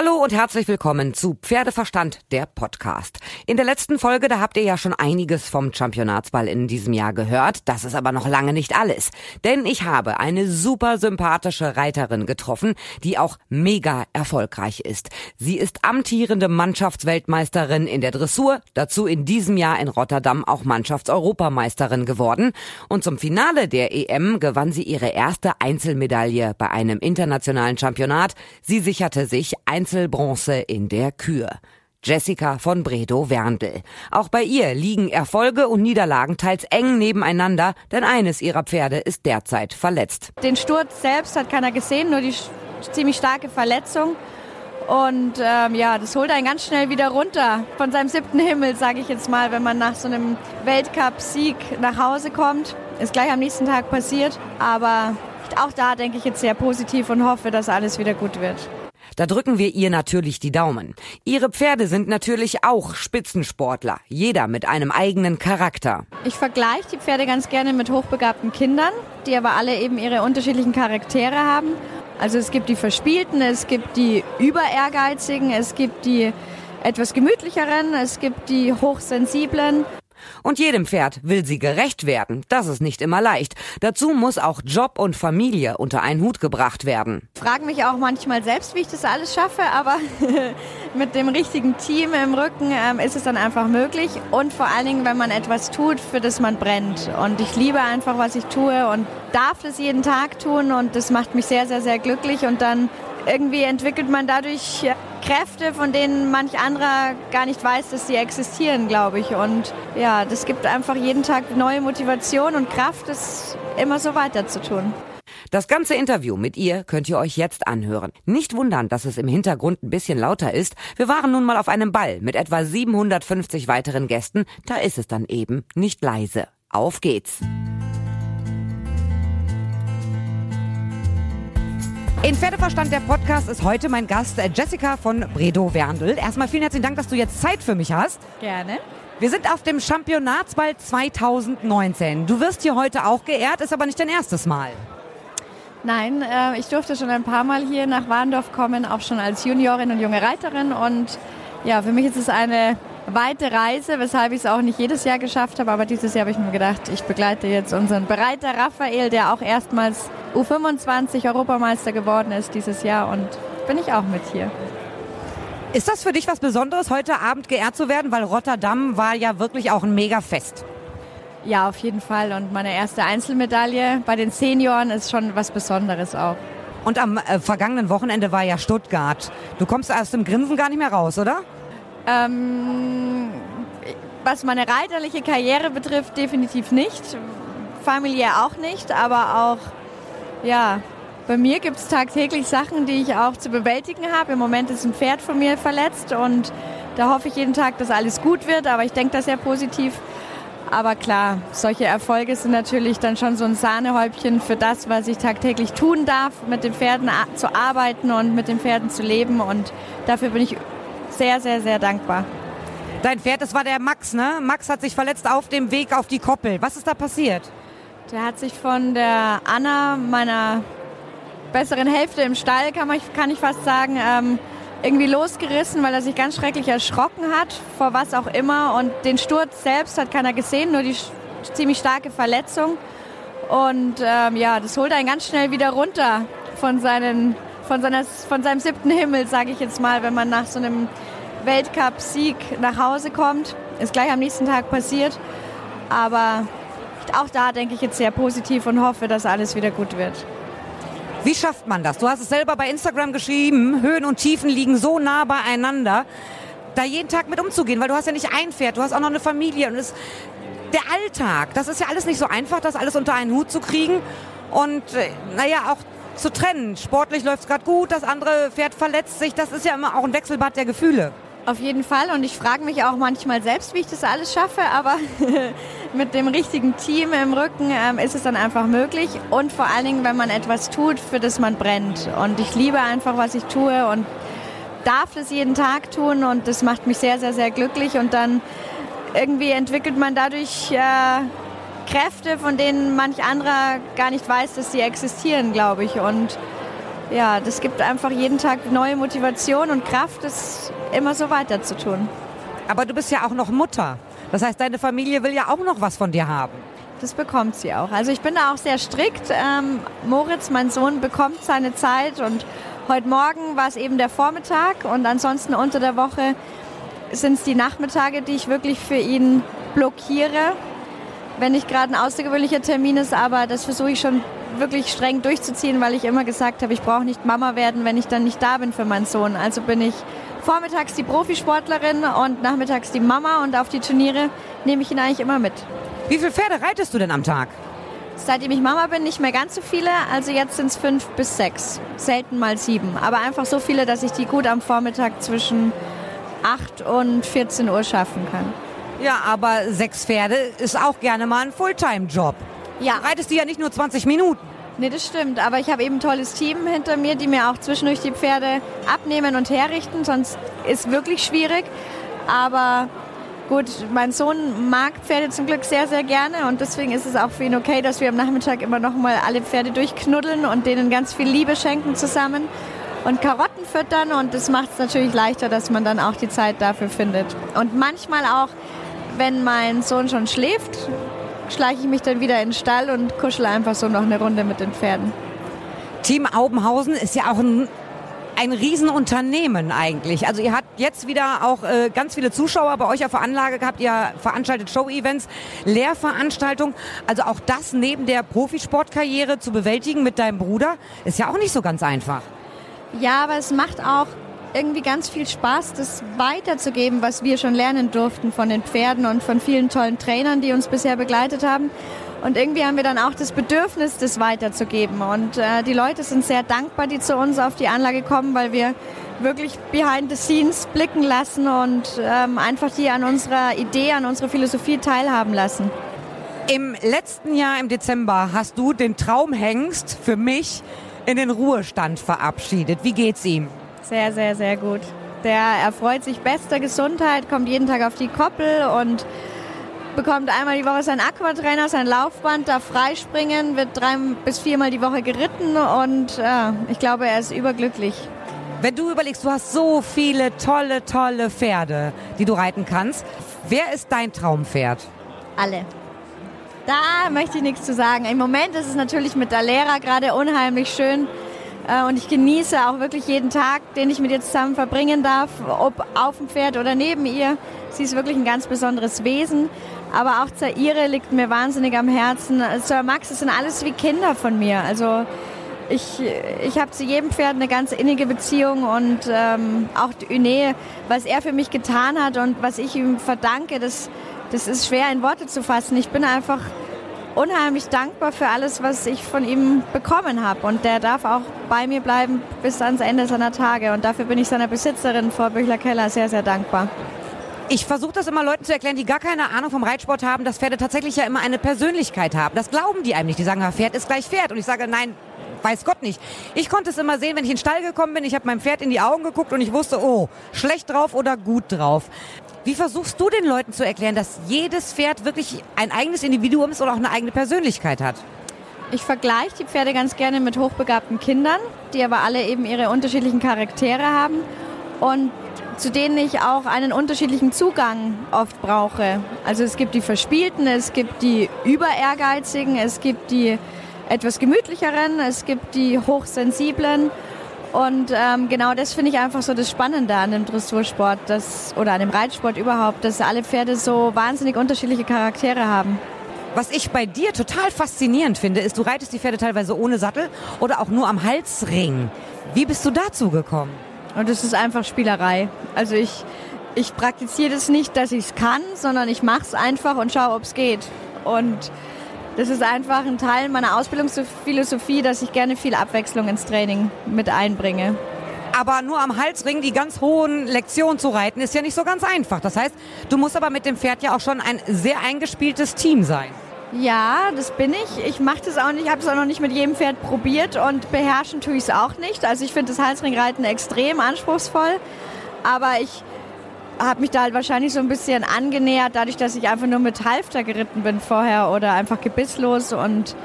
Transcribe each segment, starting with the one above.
Hallo und herzlich willkommen zu Pferdeverstand, der Podcast. In der letzten Folge, da habt ihr ja schon einiges vom Championatsball in diesem Jahr gehört. Das ist aber noch lange nicht alles. Denn ich habe eine super sympathische Reiterin getroffen, die auch mega erfolgreich ist. Sie ist amtierende Mannschaftsweltmeisterin in der Dressur, dazu in diesem Jahr in Rotterdam auch Mannschaftseuropameisterin geworden. Und zum Finale der EM gewann sie ihre erste Einzelmedaille bei einem internationalen Championat. Sie sicherte sich Einzelbronze in der Kür. Jessica von Bredow-Werndl. Auch bei ihr liegen Erfolge und Niederlagen teils eng nebeneinander, denn eines ihrer Pferde ist derzeit verletzt. Den Sturz selbst hat keiner gesehen, nur die ziemlich starke Verletzung. Und ähm, ja, das holt einen ganz schnell wieder runter von seinem siebten Himmel, sage ich jetzt mal, wenn man nach so einem Weltcup-Sieg nach Hause kommt. Ist gleich am nächsten Tag passiert. Aber auch da denke ich jetzt sehr positiv und hoffe, dass alles wieder gut wird. Da drücken wir ihr natürlich die Daumen. Ihre Pferde sind natürlich auch Spitzensportler, jeder mit einem eigenen Charakter. Ich vergleiche die Pferde ganz gerne mit hochbegabten Kindern, die aber alle eben ihre unterschiedlichen Charaktere haben. Also es gibt die Verspielten, es gibt die Überehrgeizigen, es gibt die etwas gemütlicheren, es gibt die hochsensiblen. Und jedem Pferd will sie gerecht werden. Das ist nicht immer leicht. Dazu muss auch Job und Familie unter einen Hut gebracht werden. Frage mich auch manchmal selbst, wie ich das alles schaffe, aber mit dem richtigen Team im Rücken ähm, ist es dann einfach möglich. Und vor allen Dingen, wenn man etwas tut, für das man brennt. Und ich liebe einfach, was ich tue und darf das jeden Tag tun und das macht mich sehr, sehr, sehr glücklich. Und dann irgendwie entwickelt man dadurch Kräfte, von denen manch anderer gar nicht weiß, dass sie existieren, glaube ich. Und ja, das gibt einfach jeden Tag neue Motivation und Kraft, es immer so weiter zu tun. Das ganze Interview mit ihr könnt ihr euch jetzt anhören. Nicht wundern, dass es im Hintergrund ein bisschen lauter ist. Wir waren nun mal auf einem Ball mit etwa 750 weiteren Gästen. Da ist es dann eben nicht leise. Auf geht's! In Pferdeverstand der Podcast ist heute mein Gast äh, Jessica von Bredow-Werndl. Erstmal vielen herzlichen Dank, dass du jetzt Zeit für mich hast. Gerne. Wir sind auf dem Championatsball 2019. Du wirst hier heute auch geehrt, ist aber nicht dein erstes Mal. Nein, äh, ich durfte schon ein paar Mal hier nach Warndorf kommen, auch schon als Juniorin und junge Reiterin. Und ja, für mich ist es eine weite Reise, weshalb ich es auch nicht jedes Jahr geschafft habe. Aber dieses Jahr habe ich mir gedacht, ich begleite jetzt unseren Bereiter Raphael, der auch erstmals U25 Europameister geworden ist dieses Jahr und bin ich auch mit hier. Ist das für dich was Besonderes, heute Abend geehrt zu werden? Weil Rotterdam war ja wirklich auch ein Mega-Fest. Ja, auf jeden Fall. Und meine erste Einzelmedaille bei den Senioren ist schon was Besonderes auch. Und am äh, vergangenen Wochenende war ja Stuttgart. Du kommst aus dem Grinsen gar nicht mehr raus, oder? Ähm, was meine reiterliche Karriere betrifft, definitiv nicht. Familiär auch nicht, aber auch ja, bei mir gibt es tagtäglich Sachen, die ich auch zu bewältigen habe. Im Moment ist ein Pferd von mir verletzt und da hoffe ich jeden Tag, dass alles gut wird, aber ich denke da sehr positiv. Aber klar, solche Erfolge sind natürlich dann schon so ein Sahnehäubchen für das, was ich tagtäglich tun darf, mit den Pferden zu arbeiten und mit den Pferden zu leben. Und dafür bin ich sehr, sehr, sehr dankbar. Dein Pferd, das war der Max, ne? Max hat sich verletzt auf dem Weg auf die Koppel. Was ist da passiert? Der hat sich von der Anna, meiner besseren Hälfte im Stall, kann, man, kann ich fast sagen, ähm, irgendwie losgerissen, weil er sich ganz schrecklich erschrocken hat, vor was auch immer. Und den Sturz selbst hat keiner gesehen, nur die ziemlich starke Verletzung. Und ähm, ja, das holt einen ganz schnell wieder runter von, seinen, von, seiner, von seinem siebten Himmel, sage ich jetzt mal, wenn man nach so einem Weltcup-Sieg nach Hause kommt. Ist gleich am nächsten Tag passiert. Aber auch da denke ich jetzt sehr positiv und hoffe, dass alles wieder gut wird. Wie schafft man das? Du hast es selber bei Instagram geschrieben, Höhen und Tiefen liegen so nah beieinander, da jeden Tag mit umzugehen, weil du hast ja nicht ein Pferd, du hast auch noch eine Familie und es, der Alltag, das ist ja alles nicht so einfach, das alles unter einen Hut zu kriegen und äh, naja, auch zu trennen. Sportlich läuft es gerade gut, das andere Pferd verletzt sich, das ist ja immer auch ein Wechselbad der Gefühle. Auf jeden Fall und ich frage mich auch manchmal selbst, wie ich das alles schaffe, aber mit dem richtigen Team im Rücken ähm, ist es dann einfach möglich und vor allen Dingen, wenn man etwas tut, für das man brennt. Und ich liebe einfach, was ich tue und darf das jeden Tag tun und das macht mich sehr, sehr, sehr glücklich und dann irgendwie entwickelt man dadurch äh, Kräfte, von denen manch anderer gar nicht weiß, dass sie existieren, glaube ich. Und ja, das gibt einfach jeden Tag neue Motivation und Kraft, es immer so weiter zu tun. Aber du bist ja auch noch Mutter. Das heißt, deine Familie will ja auch noch was von dir haben. Das bekommt sie auch. Also ich bin da auch sehr strikt. Ähm, Moritz, mein Sohn, bekommt seine Zeit und heute Morgen war es eben der Vormittag und ansonsten unter der Woche sind es die Nachmittage, die ich wirklich für ihn blockiere. Wenn nicht gerade ein außergewöhnlicher Termin ist, aber das versuche ich schon wirklich streng durchzuziehen, weil ich immer gesagt habe, ich brauche nicht Mama werden, wenn ich dann nicht da bin für meinen Sohn. Also bin ich vormittags die Profisportlerin und nachmittags die Mama und auf die Turniere nehme ich ihn eigentlich immer mit. Wie viele Pferde reitest du denn am Tag? Seitdem ich Mama bin, nicht mehr ganz so viele. Also jetzt sind es fünf bis sechs. Selten mal sieben. Aber einfach so viele, dass ich die gut am Vormittag zwischen 8 und 14 Uhr schaffen kann. Ja, aber sechs Pferde ist auch gerne mal ein Fulltime-Job. Ja. Du reitest die ja nicht nur 20 Minuten. Nee, das stimmt. Aber ich habe eben ein tolles Team hinter mir, die mir auch zwischendurch die Pferde abnehmen und herrichten. Sonst ist wirklich schwierig. Aber Gut, mein Sohn mag Pferde zum Glück sehr, sehr gerne und deswegen ist es auch für ihn okay, dass wir am Nachmittag immer noch mal alle Pferde durchknuddeln und denen ganz viel Liebe schenken zusammen und Karotten füttern und das macht es natürlich leichter, dass man dann auch die Zeit dafür findet. Und manchmal auch, wenn mein Sohn schon schläft, schleiche ich mich dann wieder in den Stall und kuschle einfach so noch eine Runde mit den Pferden. Team Aubenhausen ist ja auch ein ein Riesenunternehmen eigentlich. Also ihr habt jetzt wieder auch äh, ganz viele Zuschauer bei euch auf der Anlage gehabt. Ihr veranstaltet Show-Events, Lehrveranstaltungen. Also auch das neben der Profisportkarriere zu bewältigen mit deinem Bruder ist ja auch nicht so ganz einfach. Ja, aber es macht auch irgendwie ganz viel Spaß, das weiterzugeben, was wir schon lernen durften von den Pferden und von vielen tollen Trainern, die uns bisher begleitet haben. Und irgendwie haben wir dann auch das Bedürfnis, das weiterzugeben. Und äh, die Leute sind sehr dankbar, die zu uns auf die Anlage kommen, weil wir wirklich behind the scenes blicken lassen und ähm, einfach die an unserer Idee, an unserer Philosophie teilhaben lassen. Im letzten Jahr im Dezember hast du den Traumhengst für mich in den Ruhestand verabschiedet. Wie geht's ihm? Sehr, sehr, sehr gut. Der erfreut sich bester Gesundheit, kommt jeden Tag auf die Koppel und bekommt einmal die Woche sein Aquatrainer, sein Laufband, darf freispringen, wird drei bis viermal die Woche geritten und äh, ich glaube, er ist überglücklich. Wenn du überlegst, du hast so viele tolle, tolle Pferde, die du reiten kannst. Wer ist dein Traumpferd? Alle. Da möchte ich nichts zu sagen. Im Moment ist es natürlich mit der Lehrer gerade unheimlich schön. Äh, und ich genieße auch wirklich jeden Tag, den ich mit ihr zusammen verbringen darf, ob auf dem Pferd oder neben ihr. Sie ist wirklich ein ganz besonderes Wesen. Aber auch Zaire liegt mir wahnsinnig am Herzen. Sir Max, das sind alles wie Kinder von mir. Also ich, ich habe zu jedem Pferd eine ganz innige Beziehung und ähm, auch Une, was er für mich getan hat und was ich ihm verdanke, das, das ist schwer in Worte zu fassen. Ich bin einfach unheimlich dankbar für alles, was ich von ihm bekommen habe. Und der darf auch bei mir bleiben bis ans Ende seiner Tage. Und dafür bin ich seiner Besitzerin, Frau Büchler-Keller, sehr, sehr dankbar. Ich versuche das immer Leuten zu erklären, die gar keine Ahnung vom Reitsport haben, dass Pferde tatsächlich ja immer eine Persönlichkeit haben. Das glauben die einem nicht. Die sagen, Pferd ist gleich Pferd. Und ich sage, nein, weiß Gott nicht. Ich konnte es immer sehen, wenn ich in den Stall gekommen bin. Ich habe meinem Pferd in die Augen geguckt und ich wusste, oh, schlecht drauf oder gut drauf. Wie versuchst du den Leuten zu erklären, dass jedes Pferd wirklich ein eigenes Individuum ist oder auch eine eigene Persönlichkeit hat? Ich vergleiche die Pferde ganz gerne mit hochbegabten Kindern, die aber alle eben ihre unterschiedlichen Charaktere haben. Und zu denen ich auch einen unterschiedlichen Zugang oft brauche. Also es gibt die Verspielten, es gibt die Überehrgeizigen, es gibt die etwas gemütlicheren, es gibt die hochsensiblen. Und ähm, genau das finde ich einfach so das Spannende an dem Dressursport das, oder an dem Reitsport überhaupt, dass alle Pferde so wahnsinnig unterschiedliche Charaktere haben. Was ich bei dir total faszinierend finde, ist, du reitest die Pferde teilweise ohne Sattel oder auch nur am Halsring. Wie bist du dazu gekommen? Und es ist einfach Spielerei. Also ich, ich praktiziere das nicht, dass ich es kann, sondern ich mache es einfach und schaue, ob es geht. Und das ist einfach ein Teil meiner Ausbildungsphilosophie, dass ich gerne viel Abwechslung ins Training mit einbringe. Aber nur am Halsring die ganz hohen Lektionen zu reiten, ist ja nicht so ganz einfach. Das heißt, du musst aber mit dem Pferd ja auch schon ein sehr eingespieltes Team sein. Ja, das bin ich. Ich mache das auch nicht, ich habe es auch noch nicht mit jedem Pferd probiert und beherrschen tue ich es auch nicht. Also ich finde das Halsringreiten extrem anspruchsvoll, aber ich habe mich da halt wahrscheinlich so ein bisschen angenähert, dadurch, dass ich einfach nur mit Halfter geritten bin vorher oder einfach gebisslos und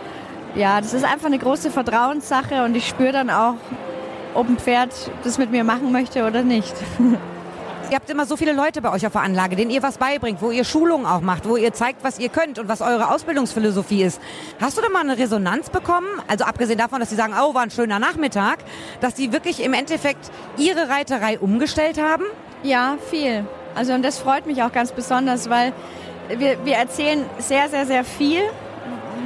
ja, das ist einfach eine große Vertrauenssache und ich spüre dann auch, ob ein Pferd das mit mir machen möchte oder nicht. Ihr habt immer so viele Leute bei euch auf der Anlage, denen ihr was beibringt, wo ihr Schulungen auch macht, wo ihr zeigt, was ihr könnt und was eure Ausbildungsphilosophie ist. Hast du da mal eine Resonanz bekommen? Also abgesehen davon, dass sie sagen, oh, war ein schöner Nachmittag, dass sie wirklich im Endeffekt ihre Reiterei umgestellt haben? Ja, viel. Also und das freut mich auch ganz besonders, weil wir, wir erzählen sehr, sehr, sehr viel,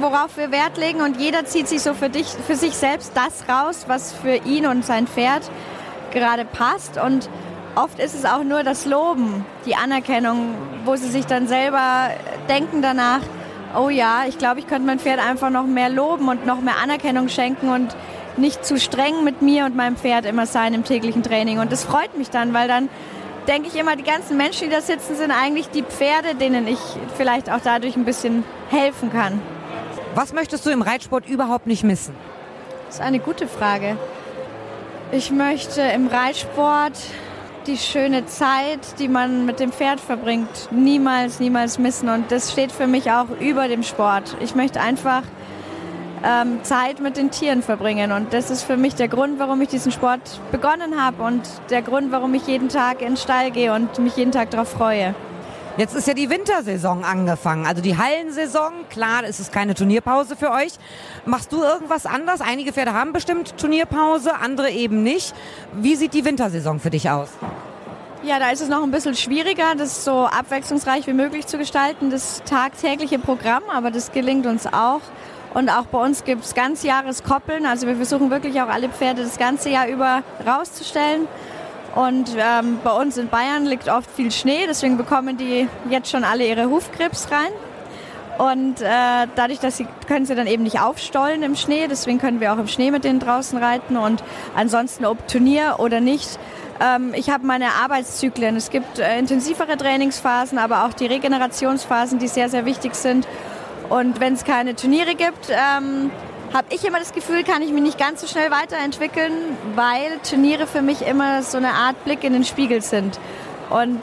worauf wir Wert legen und jeder zieht sich so für, dich, für sich selbst das raus, was für ihn und sein Pferd gerade passt und Oft ist es auch nur das Loben, die Anerkennung, wo sie sich dann selber denken danach, oh ja, ich glaube, ich könnte mein Pferd einfach noch mehr loben und noch mehr Anerkennung schenken und nicht zu streng mit mir und meinem Pferd immer sein im täglichen Training. Und das freut mich dann, weil dann denke ich immer, die ganzen Menschen, die da sitzen, sind eigentlich die Pferde, denen ich vielleicht auch dadurch ein bisschen helfen kann. Was möchtest du im Reitsport überhaupt nicht missen? Das ist eine gute Frage. Ich möchte im Reitsport die schöne Zeit, die man mit dem Pferd verbringt, niemals, niemals missen. Und das steht für mich auch über dem Sport. Ich möchte einfach ähm, Zeit mit den Tieren verbringen. Und das ist für mich der Grund, warum ich diesen Sport begonnen habe und der Grund, warum ich jeden Tag in den Stall gehe und mich jeden Tag darauf freue. Jetzt ist ja die Wintersaison angefangen, also die Hallensaison. Klar, ist es keine Turnierpause für euch. Machst du irgendwas anders? Einige Pferde haben bestimmt Turnierpause, andere eben nicht. Wie sieht die Wintersaison für dich aus? Ja, da ist es noch ein bisschen schwieriger, das so abwechslungsreich wie möglich zu gestalten, das tagtägliche Programm, aber das gelingt uns auch. Und auch bei uns gibt es Ganzjahreskoppeln, also wir versuchen wirklich auch alle Pferde das ganze Jahr über rauszustellen. Und ähm, bei uns in Bayern liegt oft viel Schnee, deswegen bekommen die jetzt schon alle ihre Hufgrips rein. Und äh, dadurch, dass sie können sie dann eben nicht aufstollen im Schnee, deswegen können wir auch im Schnee mit denen draußen reiten. Und ansonsten, ob Turnier oder nicht, ähm, ich habe meine Arbeitszyklen. Es gibt äh, intensivere Trainingsphasen, aber auch die Regenerationsphasen, die sehr, sehr wichtig sind. Und wenn es keine Turniere gibt, ähm, habe ich immer das Gefühl, kann ich mich nicht ganz so schnell weiterentwickeln, weil Turniere für mich immer so eine Art Blick in den Spiegel sind. Und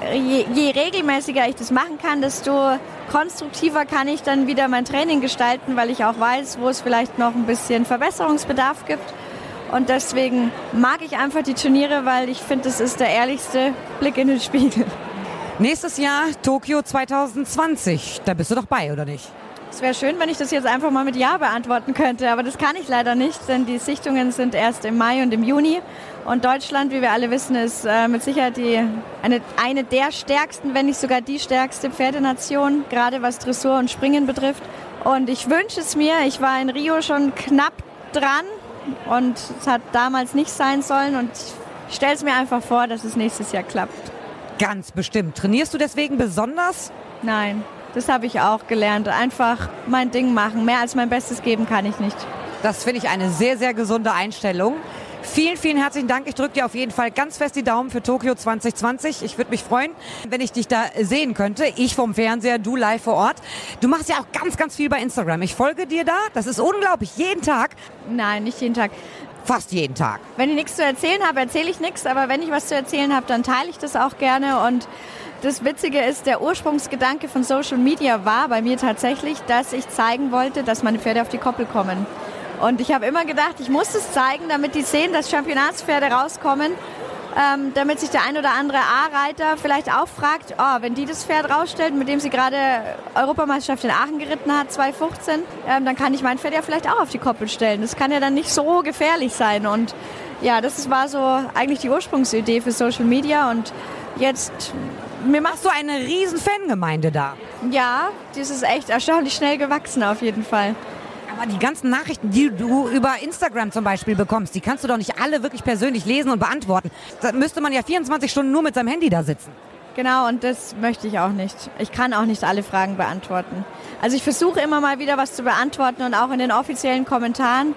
äh, je, je regelmäßiger ich das machen kann, desto konstruktiver kann ich dann wieder mein Training gestalten, weil ich auch weiß, wo es vielleicht noch ein bisschen Verbesserungsbedarf gibt. Und deswegen mag ich einfach die Turniere, weil ich finde, das ist der ehrlichste Blick in den Spiegel. Nächstes Jahr Tokio 2020, da bist du doch bei, oder nicht? Es wäre schön, wenn ich das jetzt einfach mal mit Ja beantworten könnte, aber das kann ich leider nicht, denn die Sichtungen sind erst im Mai und im Juni. Und Deutschland, wie wir alle wissen, ist äh, mit Sicherheit die, eine, eine der stärksten, wenn nicht sogar die stärkste Pferdenation, gerade was Dressur und Springen betrifft. Und ich wünsche es mir, ich war in Rio schon knapp dran und es hat damals nicht sein sollen und ich stelle es mir einfach vor, dass es nächstes Jahr klappt. Ganz bestimmt. Trainierst du deswegen besonders? Nein, das habe ich auch gelernt. Einfach mein Ding machen. Mehr als mein Bestes geben kann ich nicht. Das finde ich eine sehr, sehr gesunde Einstellung. Vielen, vielen herzlichen Dank. Ich drücke dir auf jeden Fall ganz fest die Daumen für Tokio 2020. Ich würde mich freuen, wenn ich dich da sehen könnte. Ich vom Fernseher, du live vor Ort. Du machst ja auch ganz, ganz viel bei Instagram. Ich folge dir da. Das ist unglaublich. Jeden Tag. Nein, nicht jeden Tag. Fast jeden Tag. Wenn ich nichts zu erzählen habe, erzähle ich nichts. Aber wenn ich was zu erzählen habe, dann teile ich das auch gerne. Und das Witzige ist, der Ursprungsgedanke von Social Media war bei mir tatsächlich, dass ich zeigen wollte, dass meine Pferde auf die Koppel kommen. Und ich habe immer gedacht, ich muss es zeigen, damit die sehen, dass Championatspferde rauskommen, ähm, damit sich der ein oder andere A-Reiter vielleicht auch fragt, oh, wenn die das Pferd rausstellt, mit dem sie gerade Europameisterschaft in Aachen geritten hat, 2015, ähm, dann kann ich mein Pferd ja vielleicht auch auf die Koppel stellen. Das kann ja dann nicht so gefährlich sein. Und ja, das war so eigentlich die Ursprungsidee für Social Media und jetzt mir machst du eine riesen Fangemeinde da. Ja, das ist echt erstaunlich schnell gewachsen auf jeden Fall. Aber die ganzen Nachrichten, die du über Instagram zum Beispiel bekommst, die kannst du doch nicht alle wirklich persönlich lesen und beantworten. Da müsste man ja 24 Stunden nur mit seinem Handy da sitzen. Genau, und das möchte ich auch nicht. Ich kann auch nicht alle Fragen beantworten. Also ich versuche immer mal wieder was zu beantworten und auch in den offiziellen Kommentaren.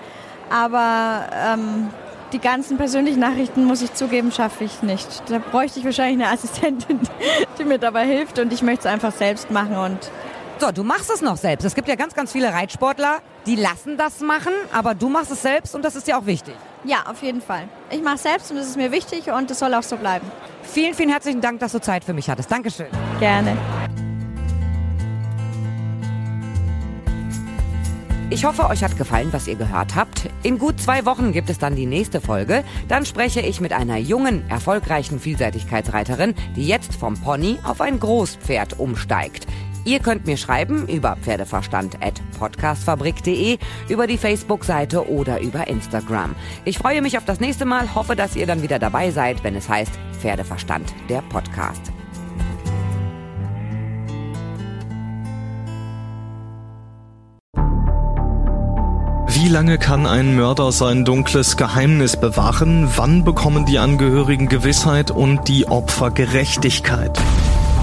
Aber ähm, die ganzen persönlichen Nachrichten, muss ich zugeben, schaffe ich nicht. Da bräuchte ich wahrscheinlich eine Assistentin, die mir dabei hilft und ich möchte es einfach selbst machen und so, du machst es noch selbst. Es gibt ja ganz, ganz viele Reitsportler, die lassen das machen, aber du machst es selbst und das ist dir auch wichtig. Ja, auf jeden Fall. Ich mache es selbst und es ist mir wichtig und es soll auch so bleiben. Vielen, vielen herzlichen Dank, dass du Zeit für mich hattest. Dankeschön. Gerne. Ich hoffe, euch hat gefallen, was ihr gehört habt. In gut zwei Wochen gibt es dann die nächste Folge. Dann spreche ich mit einer jungen, erfolgreichen Vielseitigkeitsreiterin, die jetzt vom Pony auf ein Großpferd umsteigt. Ihr könnt mir schreiben über pferdeverstand.podcastfabrik.de, über die Facebook-Seite oder über Instagram. Ich freue mich auf das nächste Mal, hoffe, dass ihr dann wieder dabei seid, wenn es heißt Pferdeverstand, der Podcast. Wie lange kann ein Mörder sein dunkles Geheimnis bewahren? Wann bekommen die Angehörigen Gewissheit und die Opfer Gerechtigkeit?